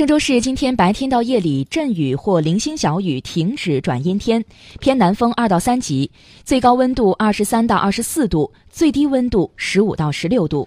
郑州市今天白天到夜里阵雨或零星小雨停止转阴天。偏南风二到三级最高温度二十三到二十四度最低温度十五到十六度。